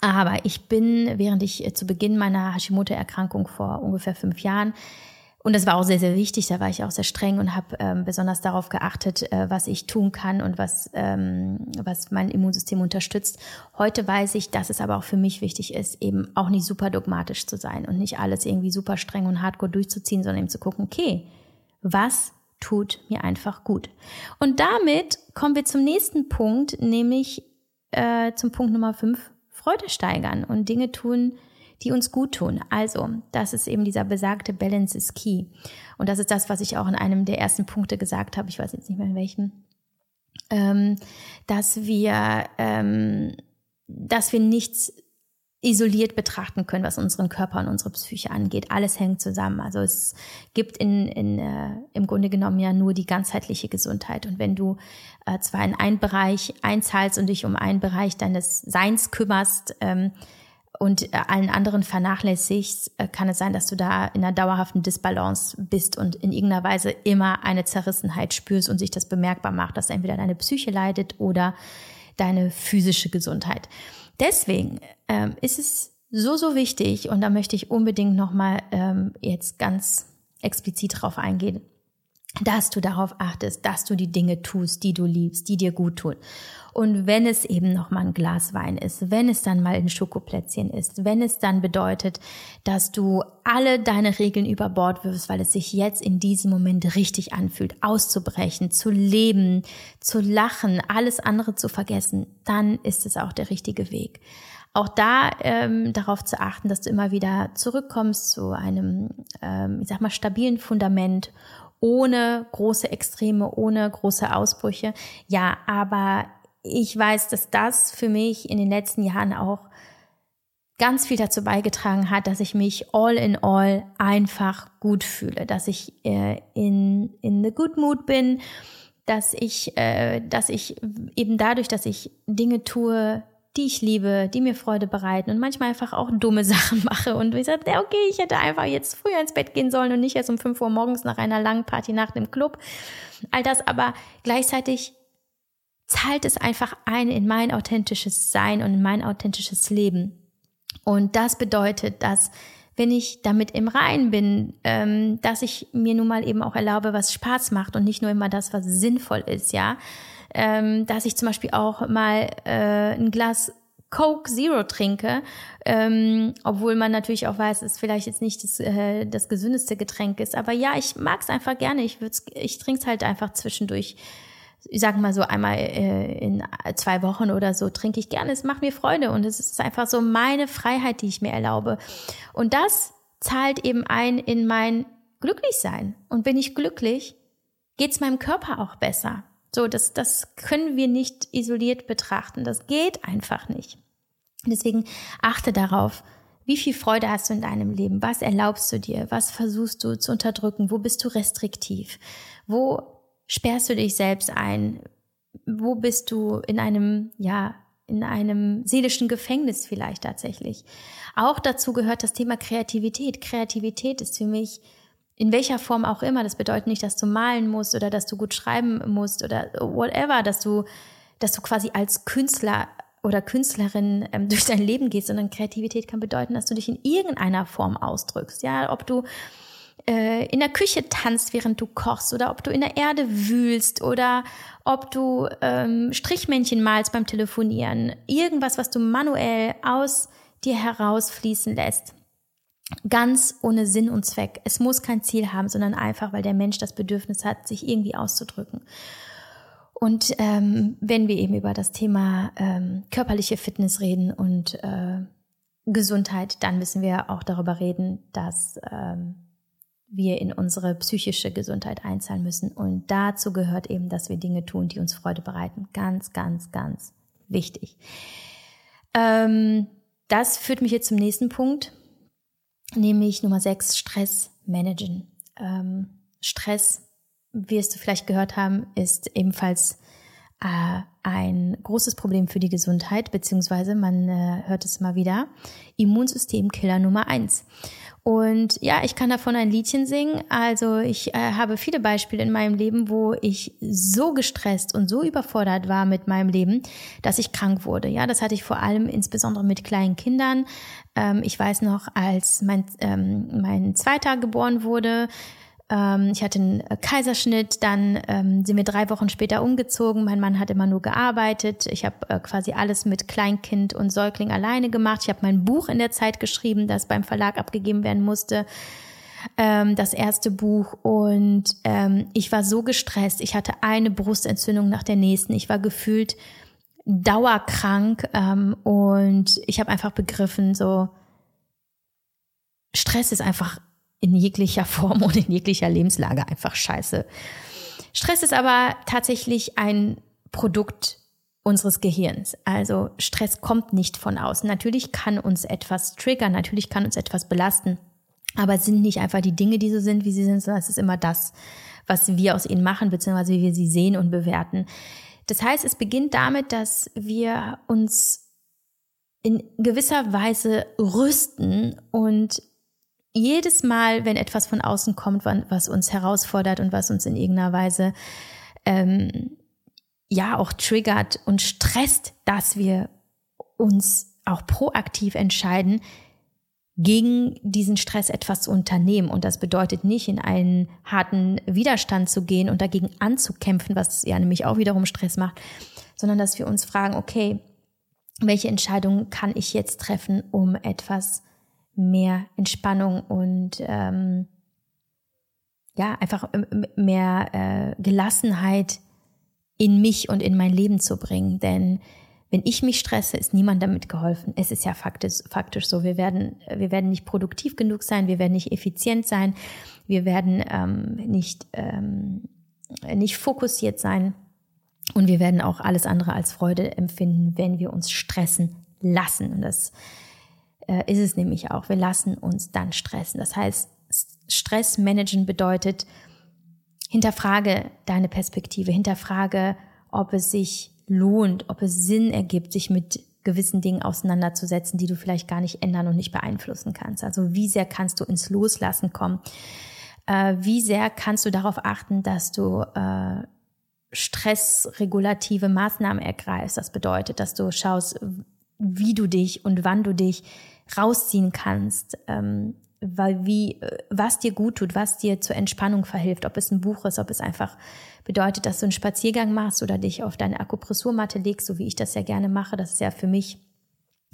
A: Aber ich bin, während ich äh, zu Beginn meiner Hashimoto-Erkrankung vor ungefähr fünf Jahren und das war auch sehr, sehr wichtig. Da war ich auch sehr streng und habe ähm, besonders darauf geachtet, äh, was ich tun kann und was, ähm, was mein Immunsystem unterstützt. Heute weiß ich, dass es aber auch für mich wichtig ist, eben auch nicht super dogmatisch zu sein und nicht alles irgendwie super streng und hardcore durchzuziehen, sondern eben zu gucken, okay, was tut mir einfach gut. Und damit kommen wir zum nächsten Punkt, nämlich äh, zum Punkt Nummer 5, Freude steigern und Dinge tun, die uns gut tun. Also, das ist eben dieser besagte Balance is Key. Und das ist das, was ich auch in einem der ersten Punkte gesagt habe, ich weiß jetzt nicht mehr in welchen, ähm, dass wir, ähm, dass wir nichts isoliert betrachten können, was unseren Körper und unsere Psyche angeht. Alles hängt zusammen. Also es gibt in, in, äh, im Grunde genommen ja nur die ganzheitliche Gesundheit. Und wenn du äh, zwar in einen Bereich einzahlst und dich um einen Bereich deines Seins kümmerst ähm, und äh, allen anderen vernachlässigst, äh, kann es sein, dass du da in einer dauerhaften Disbalance bist und in irgendeiner Weise immer eine Zerrissenheit spürst und sich das bemerkbar macht, dass entweder deine Psyche leidet oder deine physische Gesundheit. Deswegen ähm, ist es so, so wichtig und da möchte ich unbedingt nochmal ähm, jetzt ganz explizit drauf eingehen, dass du darauf achtest, dass du die Dinge tust, die du liebst, die dir gut tun. Und wenn es eben noch mal ein Glas Wein ist, wenn es dann mal ein Schokoplätzchen ist, wenn es dann bedeutet, dass du alle deine Regeln über Bord wirfst, weil es sich jetzt in diesem Moment richtig anfühlt, auszubrechen, zu leben, zu lachen, alles andere zu vergessen, dann ist es auch der richtige Weg. Auch da ähm, darauf zu achten, dass du immer wieder zurückkommst zu einem, ähm, ich sag mal, stabilen Fundament ohne große Extreme, ohne große Ausbrüche. Ja, aber ich weiß, dass das für mich in den letzten Jahren auch ganz viel dazu beigetragen hat, dass ich mich all in all einfach gut fühle, dass ich äh, in, in the good mood bin, dass ich, äh, dass ich eben dadurch, dass ich Dinge tue, die ich liebe, die mir Freude bereiten und manchmal einfach auch dumme Sachen mache und ich sage, okay, ich hätte einfach jetzt früher ins Bett gehen sollen und nicht erst um 5 Uhr morgens nach einer langen Party nach dem Club. All das aber gleichzeitig zahlt es einfach ein in mein authentisches Sein und in mein authentisches Leben. Und das bedeutet, dass wenn ich damit im Rein bin, ähm, dass ich mir nun mal eben auch erlaube, was Spaß macht und nicht nur immer das, was sinnvoll ist, ja. Ähm, dass ich zum Beispiel auch mal äh, ein Glas Coke Zero trinke, ähm, obwohl man natürlich auch weiß, dass es vielleicht jetzt nicht das, äh, das gesündeste Getränk ist. Aber ja, ich mag es einfach gerne. Ich, ich trinke es halt einfach zwischendurch ich sage mal so einmal äh, in zwei Wochen oder so trinke ich gerne. Es macht mir Freude und es ist einfach so meine Freiheit, die ich mir erlaube. Und das zahlt eben ein in mein Glücklichsein. Und bin ich glücklich, geht's meinem Körper auch besser. So, das, das können wir nicht isoliert betrachten. Das geht einfach nicht. Deswegen achte darauf, wie viel Freude hast du in deinem Leben? Was erlaubst du dir? Was versuchst du zu unterdrücken? Wo bist du restriktiv? Wo sperrst du dich selbst ein? wo bist du in einem, ja, in einem seelischen Gefängnis vielleicht tatsächlich. Auch dazu gehört das Thema Kreativität. Kreativität ist für mich in welcher Form auch immer. Das bedeutet nicht, dass du malen musst oder dass du gut schreiben musst oder whatever, dass du, dass du quasi als Künstler oder Künstlerin ähm, durch dein Leben gehst, sondern Kreativität kann bedeuten, dass du dich in irgendeiner Form ausdrückst. Ja, ob du äh, in der Küche tanzt, während du kochst, oder ob du in der Erde wühlst, oder ob du ähm, Strichmännchen malst beim Telefonieren. Irgendwas, was du manuell aus dir herausfließen lässt. Ganz ohne Sinn und Zweck. Es muss kein Ziel haben, sondern einfach, weil der Mensch das Bedürfnis hat, sich irgendwie auszudrücken. Und ähm, wenn wir eben über das Thema ähm, körperliche Fitness reden und äh, Gesundheit, dann müssen wir auch darüber reden, dass ähm, wir in unsere psychische Gesundheit einzahlen müssen. Und dazu gehört eben, dass wir Dinge tun, die uns Freude bereiten. Ganz, ganz, ganz wichtig. Ähm, das führt mich jetzt zum nächsten Punkt, nämlich Nummer sechs, Stress managen. Ähm, Stress wirst du vielleicht gehört haben, ist ebenfalls äh, ein großes Problem für die Gesundheit, beziehungsweise man äh, hört es mal wieder, Immunsystemkiller Nummer eins. Und ja, ich kann davon ein Liedchen singen. Also ich äh, habe viele Beispiele in meinem Leben, wo ich so gestresst und so überfordert war mit meinem Leben, dass ich krank wurde. Ja, das hatte ich vor allem insbesondere mit kleinen Kindern. Ähm, ich weiß noch, als mein, ähm, mein Zweiter geboren wurde, ähm, ich hatte einen Kaiserschnitt, dann ähm, sind wir drei Wochen später umgezogen. Mein Mann hat immer nur gearbeitet. Ich habe äh, quasi alles mit Kleinkind und Säugling alleine gemacht. Ich habe mein Buch in der Zeit geschrieben, das beim Verlag abgegeben werden musste. Ähm, das erste Buch und ähm, ich war so gestresst. Ich hatte eine Brustentzündung nach der nächsten. Ich war gefühlt dauerkrank ähm, und ich habe einfach begriffen, so Stress ist einfach in jeglicher Form und in jeglicher Lebenslage einfach scheiße. Stress ist aber tatsächlich ein Produkt unseres Gehirns. Also Stress kommt nicht von außen. Natürlich kann uns etwas triggern, natürlich kann uns etwas belasten, aber es sind nicht einfach die Dinge, die so sind, wie sie sind, sondern es ist immer das, was wir aus ihnen machen, beziehungsweise wie wir sie sehen und bewerten. Das heißt, es beginnt damit, dass wir uns in gewisser Weise rüsten und jedes Mal, wenn etwas von außen kommt, was uns herausfordert und was uns in irgendeiner Weise ähm, ja auch triggert und stresst, dass wir uns auch proaktiv entscheiden, gegen diesen Stress etwas zu unternehmen. Und das bedeutet nicht, in einen harten Widerstand zu gehen und dagegen anzukämpfen, was ja nämlich auch wiederum Stress macht, sondern dass wir uns fragen, okay, welche Entscheidungen kann ich jetzt treffen, um etwas mehr Entspannung und ähm, ja, einfach mehr äh, Gelassenheit in mich und in mein Leben zu bringen. Denn wenn ich mich stresse, ist niemand damit geholfen. Es ist ja faktisch, faktisch so. Wir werden, wir werden nicht produktiv genug sein, wir werden nicht effizient sein, wir werden ähm, nicht, ähm, nicht fokussiert sein und wir werden auch alles andere als Freude empfinden, wenn wir uns stressen lassen. Und das äh, ist es nämlich auch. Wir lassen uns dann stressen. Das heißt, Stress managen bedeutet, hinterfrage deine Perspektive, hinterfrage, ob es sich lohnt, ob es Sinn ergibt, sich mit gewissen Dingen auseinanderzusetzen, die du vielleicht gar nicht ändern und nicht beeinflussen kannst. Also wie sehr kannst du ins Loslassen kommen? Äh, wie sehr kannst du darauf achten, dass du äh, stressregulative Maßnahmen ergreifst? Das bedeutet, dass du schaust, wie du dich und wann du dich rausziehen kannst, ähm, weil wie, äh, was dir gut tut, was dir zur Entspannung verhilft, ob es ein Buch ist, ob es einfach bedeutet, dass du einen Spaziergang machst oder dich auf deine Akupressurmatte legst, so wie ich das ja gerne mache. Das ist ja für mich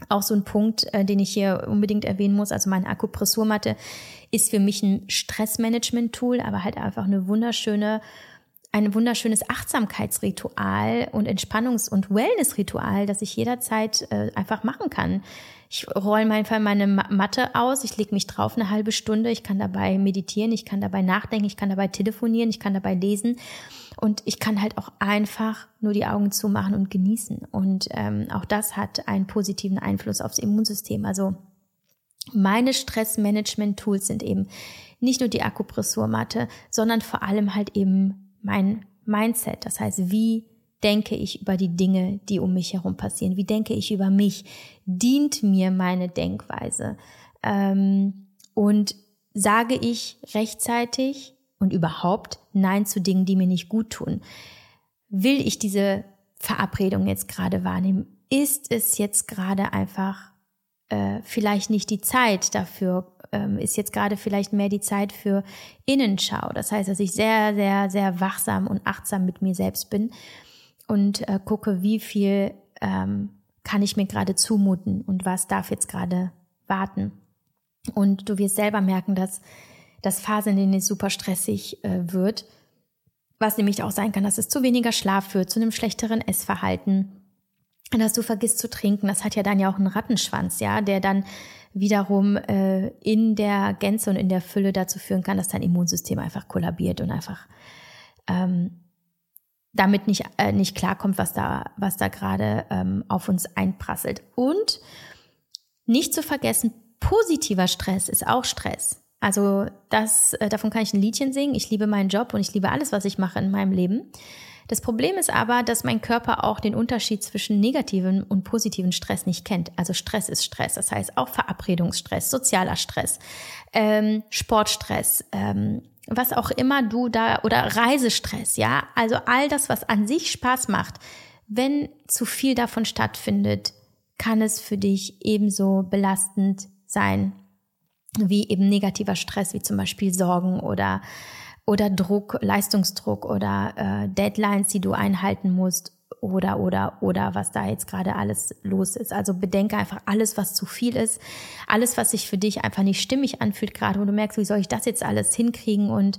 A: auch so ein Punkt, äh, den ich hier unbedingt erwähnen muss. Also meine Akupressurmatte ist für mich ein Stressmanagement-Tool, aber halt einfach eine wunderschöne ein wunderschönes Achtsamkeitsritual und Entspannungs- und Wellnessritual, das ich jederzeit äh, einfach machen kann. Ich roll einfach meine Matte aus, ich lege mich drauf eine halbe Stunde, ich kann dabei meditieren, ich kann dabei nachdenken, ich kann dabei telefonieren, ich kann dabei lesen und ich kann halt auch einfach nur die Augen zumachen und genießen. Und ähm, auch das hat einen positiven Einfluss aufs Immunsystem. Also meine Stressmanagement-Tools sind eben nicht nur die Akupressurmatte, sondern vor allem halt eben mein Mindset. Das heißt, wie denke ich über die Dinge, die um mich herum passieren? Wie denke ich über mich? Dient mir meine Denkweise? Ähm, und sage ich rechtzeitig und überhaupt Nein zu Dingen, die mir nicht gut tun? Will ich diese Verabredung jetzt gerade wahrnehmen? Ist es jetzt gerade einfach äh, vielleicht nicht die Zeit dafür? Ähm, ist jetzt gerade vielleicht mehr die Zeit für Innenschau? Das heißt, dass ich sehr, sehr, sehr wachsam und achtsam mit mir selbst bin und äh, gucke, wie viel ähm, kann ich mir gerade zumuten und was darf jetzt gerade warten. Und du wirst selber merken, dass das Phasen, in denen es super stressig äh, wird, was nämlich auch sein kann, dass es zu weniger Schlaf führt, zu einem schlechteren Essverhalten, dass du vergisst zu trinken. Das hat ja dann ja auch einen Rattenschwanz, ja, der dann wiederum äh, in der Gänze und in der Fülle dazu führen kann, dass dein Immunsystem einfach kollabiert und einfach ähm, damit nicht, äh, nicht klarkommt, was da, was da gerade ähm, auf uns einprasselt. Und nicht zu vergessen, positiver Stress ist auch Stress. Also das, äh, davon kann ich ein Liedchen singen. Ich liebe meinen Job und ich liebe alles, was ich mache in meinem Leben. Das Problem ist aber, dass mein Körper auch den Unterschied zwischen negativen und positiven Stress nicht kennt. Also Stress ist Stress, das heißt auch Verabredungsstress, sozialer Stress, ähm, Sportstress, ähm, was auch immer du da oder Reisestress, ja, also all das, was an sich Spaß macht, wenn zu viel davon stattfindet, kann es für dich ebenso belastend sein wie eben negativer Stress, wie zum Beispiel Sorgen oder oder Druck, Leistungsdruck oder äh, Deadlines, die du einhalten musst oder oder oder was da jetzt gerade alles los ist. Also bedenke einfach alles, was zu viel ist, alles, was sich für dich einfach nicht stimmig anfühlt, gerade wo du merkst, wie soll ich das jetzt alles hinkriegen und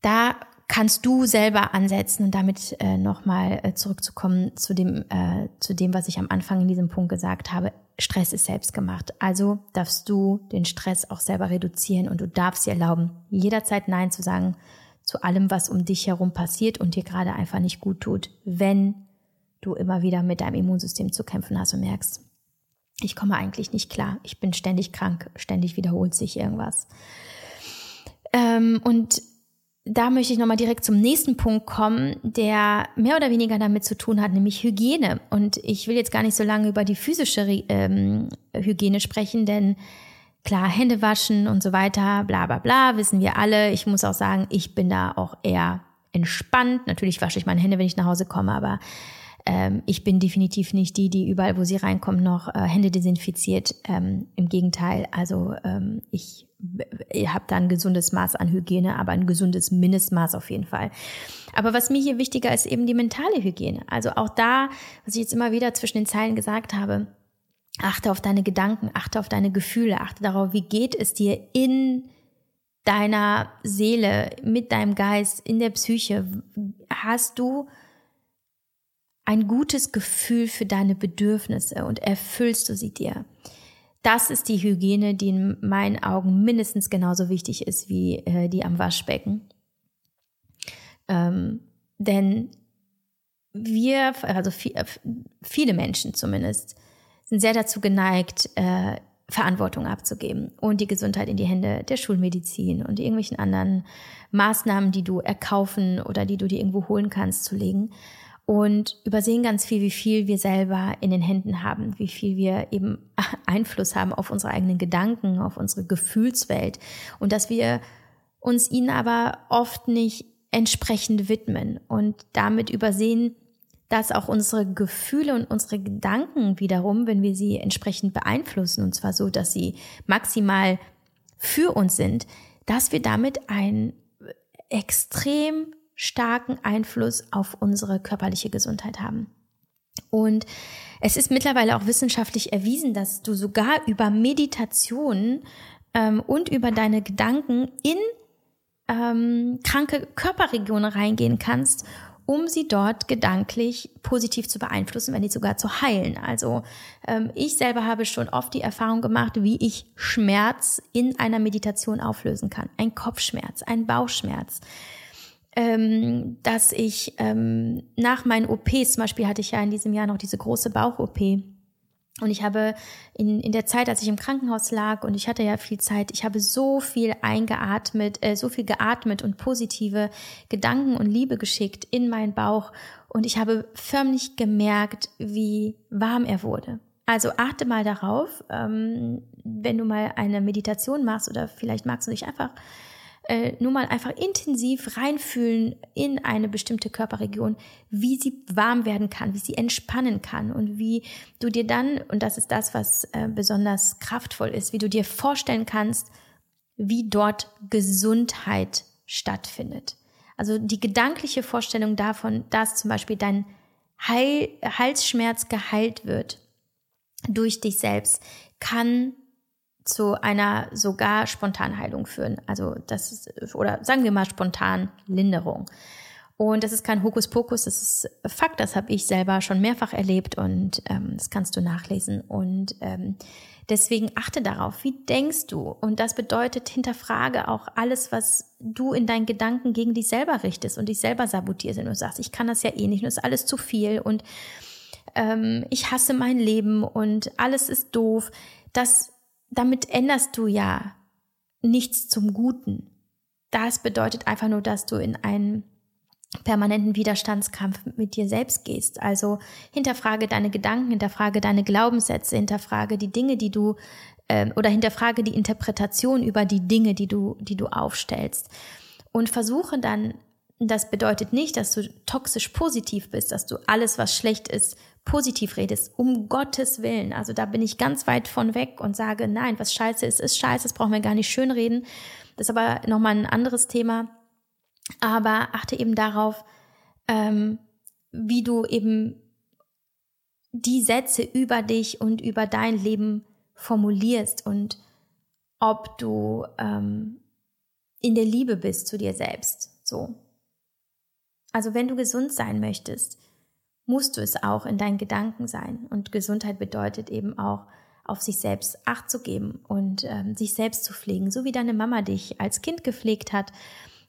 A: da kannst du selber ansetzen und damit äh, nochmal äh, zurückzukommen zu dem, äh, zu dem, was ich am Anfang in diesem Punkt gesagt habe. Stress ist selbst gemacht. Also darfst du den Stress auch selber reduzieren und du darfst dir erlauben, jederzeit Nein zu sagen zu allem, was um dich herum passiert und dir gerade einfach nicht gut tut, wenn du immer wieder mit deinem Immunsystem zu kämpfen hast und merkst, ich komme eigentlich nicht klar, ich bin ständig krank, ständig wiederholt sich irgendwas. Ähm, und da möchte ich nochmal direkt zum nächsten Punkt kommen, der mehr oder weniger damit zu tun hat, nämlich Hygiene. Und ich will jetzt gar nicht so lange über die physische ähm, Hygiene sprechen, denn klar, Hände waschen und so weiter, bla bla bla, wissen wir alle. Ich muss auch sagen, ich bin da auch eher entspannt. Natürlich wasche ich meine Hände, wenn ich nach Hause komme, aber ähm, ich bin definitiv nicht die, die überall, wo sie reinkommt, noch äh, Hände desinfiziert. Ähm, Im Gegenteil, also ähm, ich ihr habt da ein gesundes Maß an Hygiene, aber ein gesundes Mindestmaß auf jeden Fall. Aber was mir hier wichtiger ist, eben die mentale Hygiene. Also auch da, was ich jetzt immer wieder zwischen den Zeilen gesagt habe, achte auf deine Gedanken, achte auf deine Gefühle, achte darauf, wie geht es dir in deiner Seele, mit deinem Geist, in der Psyche. Hast du ein gutes Gefühl für deine Bedürfnisse und erfüllst du sie dir? Das ist die Hygiene, die in meinen Augen mindestens genauso wichtig ist wie äh, die am Waschbecken. Ähm, denn wir, also viel, äh, viele Menschen zumindest, sind sehr dazu geneigt, äh, Verantwortung abzugeben und die Gesundheit in die Hände der Schulmedizin und irgendwelchen anderen Maßnahmen, die du erkaufen oder die du dir irgendwo holen kannst, zu legen und übersehen ganz viel, wie viel wir selber in den Händen haben, wie viel wir eben Einfluss haben auf unsere eigenen Gedanken, auf unsere Gefühlswelt. Und dass wir uns ihnen aber oft nicht entsprechend widmen und damit übersehen, dass auch unsere Gefühle und unsere Gedanken wiederum, wenn wir sie entsprechend beeinflussen, und zwar so, dass sie maximal für uns sind, dass wir damit ein extrem starken Einfluss auf unsere körperliche Gesundheit haben. Und es ist mittlerweile auch wissenschaftlich erwiesen, dass du sogar über Meditation ähm, und über deine Gedanken in ähm, kranke Körperregionen reingehen kannst, um sie dort gedanklich positiv zu beeinflussen, wenn nicht sogar zu heilen. Also ähm, ich selber habe schon oft die Erfahrung gemacht, wie ich Schmerz in einer Meditation auflösen kann. Ein Kopfschmerz, ein Bauchschmerz, ähm, dass ich ähm, nach meinen OPs, zum Beispiel hatte ich ja in diesem Jahr noch diese große Bauch-OP, Und ich habe in, in der Zeit, als ich im Krankenhaus lag und ich hatte ja viel Zeit, ich habe so viel eingeatmet, äh, so viel geatmet und positive Gedanken und Liebe geschickt in meinen Bauch. Und ich habe förmlich gemerkt, wie warm er wurde. Also achte mal darauf, ähm, wenn du mal eine Meditation machst oder vielleicht magst du dich einfach äh, nur mal einfach intensiv reinfühlen in eine bestimmte Körperregion, wie sie warm werden kann, wie sie entspannen kann und wie du dir dann, und das ist das, was äh, besonders kraftvoll ist, wie du dir vorstellen kannst, wie dort Gesundheit stattfindet. Also die gedankliche Vorstellung davon, dass zum Beispiel dein Heil, Halsschmerz geheilt wird durch dich selbst, kann zu einer sogar Spontanheilung führen. Also das ist, oder sagen wir mal spontan Linderung. Und das ist kein Hokuspokus, das ist Fakt, das habe ich selber schon mehrfach erlebt und ähm, das kannst du nachlesen. Und ähm, deswegen achte darauf, wie denkst du? Und das bedeutet, hinterfrage auch alles, was du in deinen Gedanken gegen dich selber richtest und dich selber sabotierst. Wenn du sagst, ich kann das ja eh nicht, das ist alles zu viel und ähm, ich hasse mein Leben und alles ist doof. Das damit änderst du ja nichts zum Guten. Das bedeutet einfach nur, dass du in einen permanenten Widerstandskampf mit dir selbst gehst. Also hinterfrage deine Gedanken, hinterfrage deine Glaubenssätze, hinterfrage die Dinge, die du äh, oder hinterfrage die Interpretation über die Dinge, die du, die du aufstellst. Und versuche dann, das bedeutet nicht, dass du toxisch positiv bist, dass du alles, was schlecht ist, positiv redest, um Gottes Willen. Also da bin ich ganz weit von weg und sage, nein, was scheiße ist, ist scheiße, das brauchen wir gar nicht schönreden. Das ist aber nochmal ein anderes Thema. Aber achte eben darauf, ähm, wie du eben die Sätze über dich und über dein Leben formulierst und ob du ähm, in der Liebe bist zu dir selbst. So. Also wenn du gesund sein möchtest, musst du es auch in deinen Gedanken sein. Und Gesundheit bedeutet eben auch, auf sich selbst Acht zu geben und ähm, sich selbst zu pflegen, so wie deine Mama dich als Kind gepflegt hat.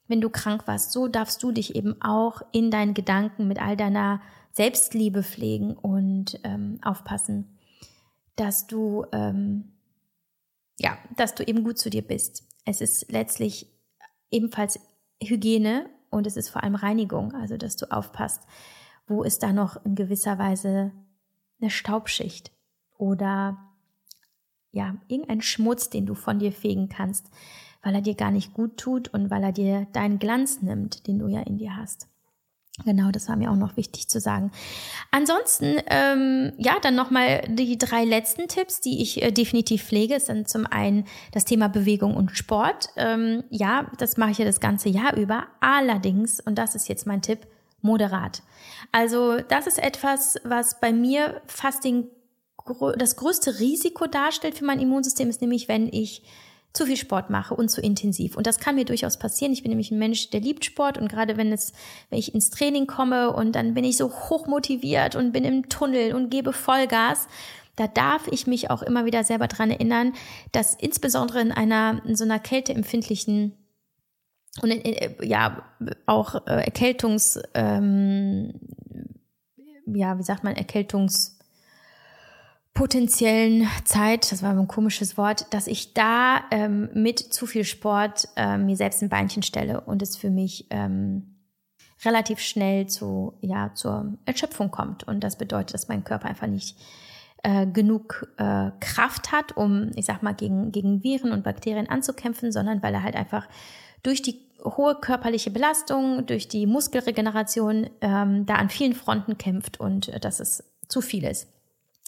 A: Wenn du krank warst, so darfst du dich eben auch in deinen Gedanken mit all deiner Selbstliebe pflegen und ähm, aufpassen, dass du ähm, ja, dass du eben gut zu dir bist. Es ist letztlich ebenfalls Hygiene und es ist vor allem Reinigung, also dass du aufpasst, wo ist da noch in gewisser Weise eine Staubschicht oder ja, irgendein Schmutz, den du von dir fegen kannst, weil er dir gar nicht gut tut und weil er dir deinen Glanz nimmt, den du ja in dir hast. Genau, das war mir auch noch wichtig zu sagen. Ansonsten, ähm, ja, dann nochmal die drei letzten Tipps, die ich äh, definitiv pflege, sind zum einen das Thema Bewegung und Sport. Ähm, ja, das mache ich ja das ganze Jahr über. Allerdings, und das ist jetzt mein Tipp, moderat. Also das ist etwas, was bei mir fast den, das größte Risiko darstellt für mein Immunsystem, ist nämlich, wenn ich zu viel Sport mache und zu intensiv. Und das kann mir durchaus passieren. Ich bin nämlich ein Mensch, der liebt Sport und gerade wenn es, wenn ich ins Training komme und dann bin ich so hoch motiviert und bin im Tunnel und gebe Vollgas, da darf ich mich auch immer wieder selber dran erinnern, dass insbesondere in einer, in so einer kälteempfindlichen und äh, ja auch äh, Erkältungs ähm, ja wie sagt man Erkältungspotenziellen Zeit das war ein komisches Wort dass ich da ähm, mit zu viel Sport äh, mir selbst ein Beinchen stelle und es für mich ähm, relativ schnell zu ja zur Erschöpfung kommt und das bedeutet dass mein Körper einfach nicht äh, genug äh, Kraft hat, um, ich sag mal, gegen, gegen Viren und Bakterien anzukämpfen, sondern weil er halt einfach durch die hohe körperliche Belastung, durch die Muskelregeneration ähm, da an vielen Fronten kämpft und äh, dass es zu viel ist.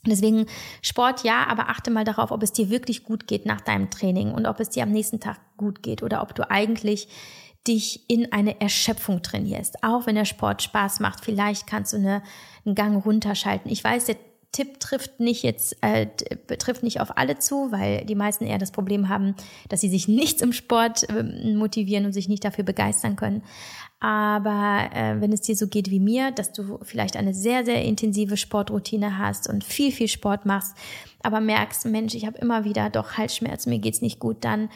A: Deswegen Sport ja, aber achte mal darauf, ob es dir wirklich gut geht nach deinem Training und ob es dir am nächsten Tag gut geht oder ob du eigentlich dich in eine Erschöpfung trainierst. Auch wenn der Sport Spaß macht, vielleicht kannst du eine, einen Gang runterschalten. Ich weiß, der Tipp trifft nicht jetzt, äh, trifft nicht auf alle zu, weil die meisten eher das Problem haben, dass sie sich nicht im Sport äh, motivieren und sich nicht dafür begeistern können. Aber äh, wenn es dir so geht wie mir, dass du vielleicht eine sehr, sehr intensive Sportroutine hast und viel, viel Sport machst, aber merkst, Mensch, ich habe immer wieder doch Halsschmerzen, mir geht's nicht gut, dann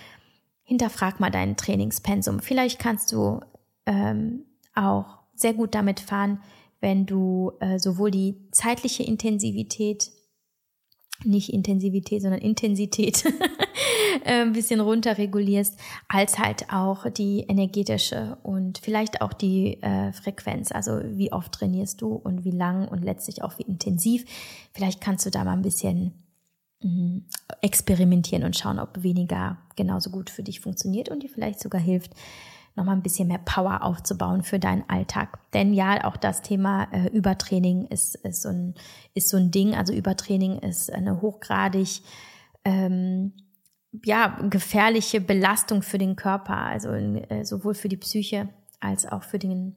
A: hinterfrag mal dein Trainingspensum. Vielleicht kannst du ähm, auch sehr gut damit fahren, wenn du äh, sowohl die zeitliche Intensivität nicht Intensivität, sondern Intensität äh, ein bisschen runterregulierst, als halt auch die energetische und vielleicht auch die äh, Frequenz. Also wie oft trainierst du und wie lang und letztlich auch wie intensiv. Vielleicht kannst du da mal ein bisschen mh, experimentieren und schauen, ob weniger genauso gut für dich funktioniert und dir vielleicht sogar hilft, nochmal ein bisschen mehr Power aufzubauen für deinen Alltag. Denn ja, auch das Thema äh, Übertraining ist, ist, so ein, ist so ein Ding. Also Übertraining ist eine hochgradig ähm, ja, gefährliche Belastung für den Körper, also äh, sowohl für die Psyche als auch für, den,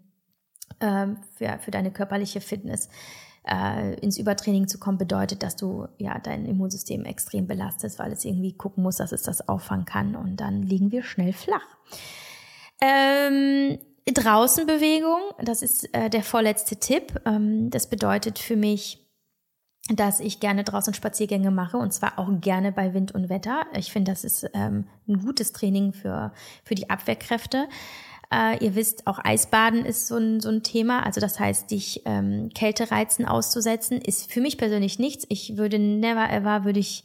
A: äh, für, für deine körperliche Fitness. Äh, ins Übertraining zu kommen, bedeutet, dass du ja dein Immunsystem extrem belastest, weil es irgendwie gucken muss, dass es das auffangen kann und dann liegen wir schnell flach. Ähm, Draußenbewegung, das ist äh, der vorletzte Tipp. Ähm, das bedeutet für mich, dass ich gerne draußen Spaziergänge mache und zwar auch gerne bei Wind und Wetter. Ich finde, das ist ähm, ein gutes Training für, für die Abwehrkräfte. Äh, ihr wisst, auch Eisbaden ist so ein, so ein Thema. Also das heißt, dich ähm, Kältereizen auszusetzen, ist für mich persönlich nichts. Ich würde never ever, würde ich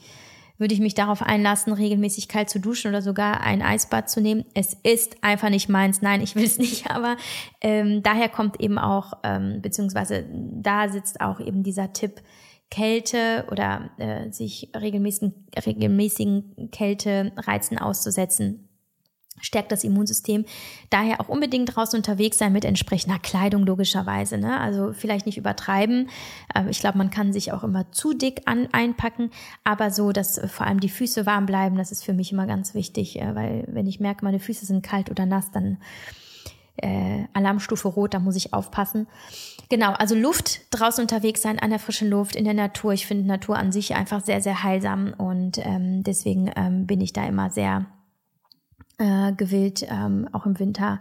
A: würde ich mich darauf einlassen, regelmäßig kalt zu duschen oder sogar ein Eisbad zu nehmen. Es ist einfach nicht meins. Nein, ich will es nicht. Aber ähm, daher kommt eben auch, ähm, beziehungsweise da sitzt auch eben dieser Tipp, Kälte oder äh, sich regelmäßigen, regelmäßigen Kältereizen auszusetzen stärkt das Immunsystem. Daher auch unbedingt draußen unterwegs sein mit entsprechender Kleidung logischerweise. Ne? Also vielleicht nicht übertreiben. Ähm, ich glaube, man kann sich auch immer zu dick an, einpacken, aber so, dass vor allem die Füße warm bleiben, das ist für mich immer ganz wichtig, äh, weil wenn ich merke, meine Füße sind kalt oder nass, dann äh, Alarmstufe rot, da muss ich aufpassen. Genau, also Luft, draußen unterwegs sein, an der frischen Luft, in der Natur. Ich finde Natur an sich einfach sehr, sehr heilsam und ähm, deswegen ähm, bin ich da immer sehr äh, gewillt, ähm, auch im Winter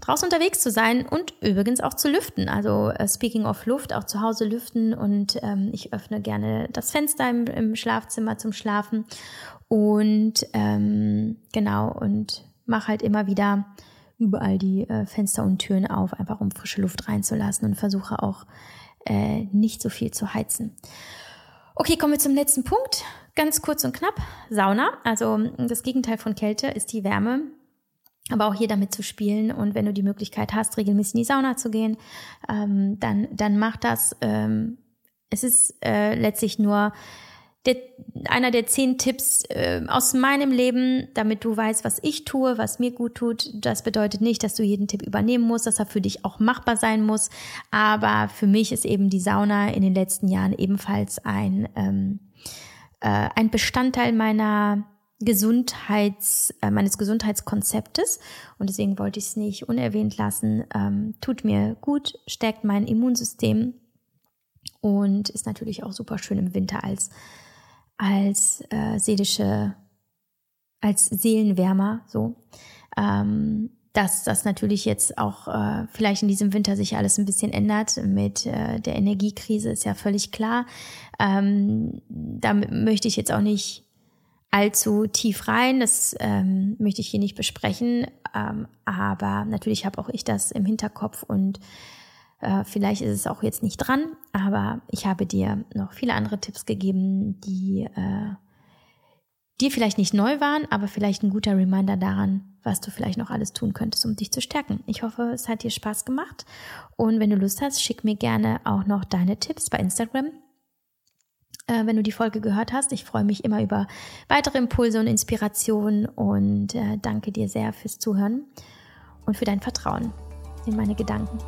A: draußen unterwegs zu sein und übrigens auch zu lüften. Also äh, speaking of Luft, auch zu Hause lüften und ähm, ich öffne gerne das Fenster im, im Schlafzimmer zum Schlafen und ähm, genau und mache halt immer wieder überall die äh, Fenster und Türen auf, einfach um frische Luft reinzulassen und versuche auch äh, nicht so viel zu heizen. Okay, kommen wir zum letzten Punkt. Ganz kurz und knapp. Sauna. Also das Gegenteil von Kälte ist die Wärme. Aber auch hier damit zu spielen und wenn du die Möglichkeit hast, regelmäßig in die Sauna zu gehen, ähm, dann, dann mach das. Ähm, es ist äh, letztlich nur der, einer der zehn Tipps äh, aus meinem Leben, damit du weißt, was ich tue, was mir gut tut. Das bedeutet nicht, dass du jeden Tipp übernehmen musst, dass er für dich auch machbar sein muss. Aber für mich ist eben die Sauna in den letzten Jahren ebenfalls ein ähm, äh, ein Bestandteil meiner Gesundheits, äh, meines Gesundheitskonzeptes und deswegen wollte ich es nicht unerwähnt lassen. Ähm, tut mir gut, stärkt mein Immunsystem und ist natürlich auch super schön im Winter als als äh, seelische, als Seelenwärmer so. Ähm, dass das natürlich jetzt auch äh, vielleicht in diesem Winter sich alles ein bisschen ändert mit äh, der Energiekrise, ist ja völlig klar. Ähm, da möchte ich jetzt auch nicht allzu tief rein, das ähm, möchte ich hier nicht besprechen, ähm, aber natürlich habe auch ich das im Hinterkopf und äh, vielleicht ist es auch jetzt nicht dran, aber ich habe dir noch viele andere Tipps gegeben, die äh, dir vielleicht nicht neu waren, aber vielleicht ein guter Reminder daran, was du vielleicht noch alles tun könntest, um dich zu stärken. Ich hoffe, es hat dir Spaß gemacht. Und wenn du Lust hast, schick mir gerne auch noch deine Tipps bei Instagram. Äh, wenn du die Folge gehört hast, ich freue mich immer über weitere Impulse und Inspirationen und äh, danke dir sehr fürs Zuhören und für dein Vertrauen in meine Gedanken.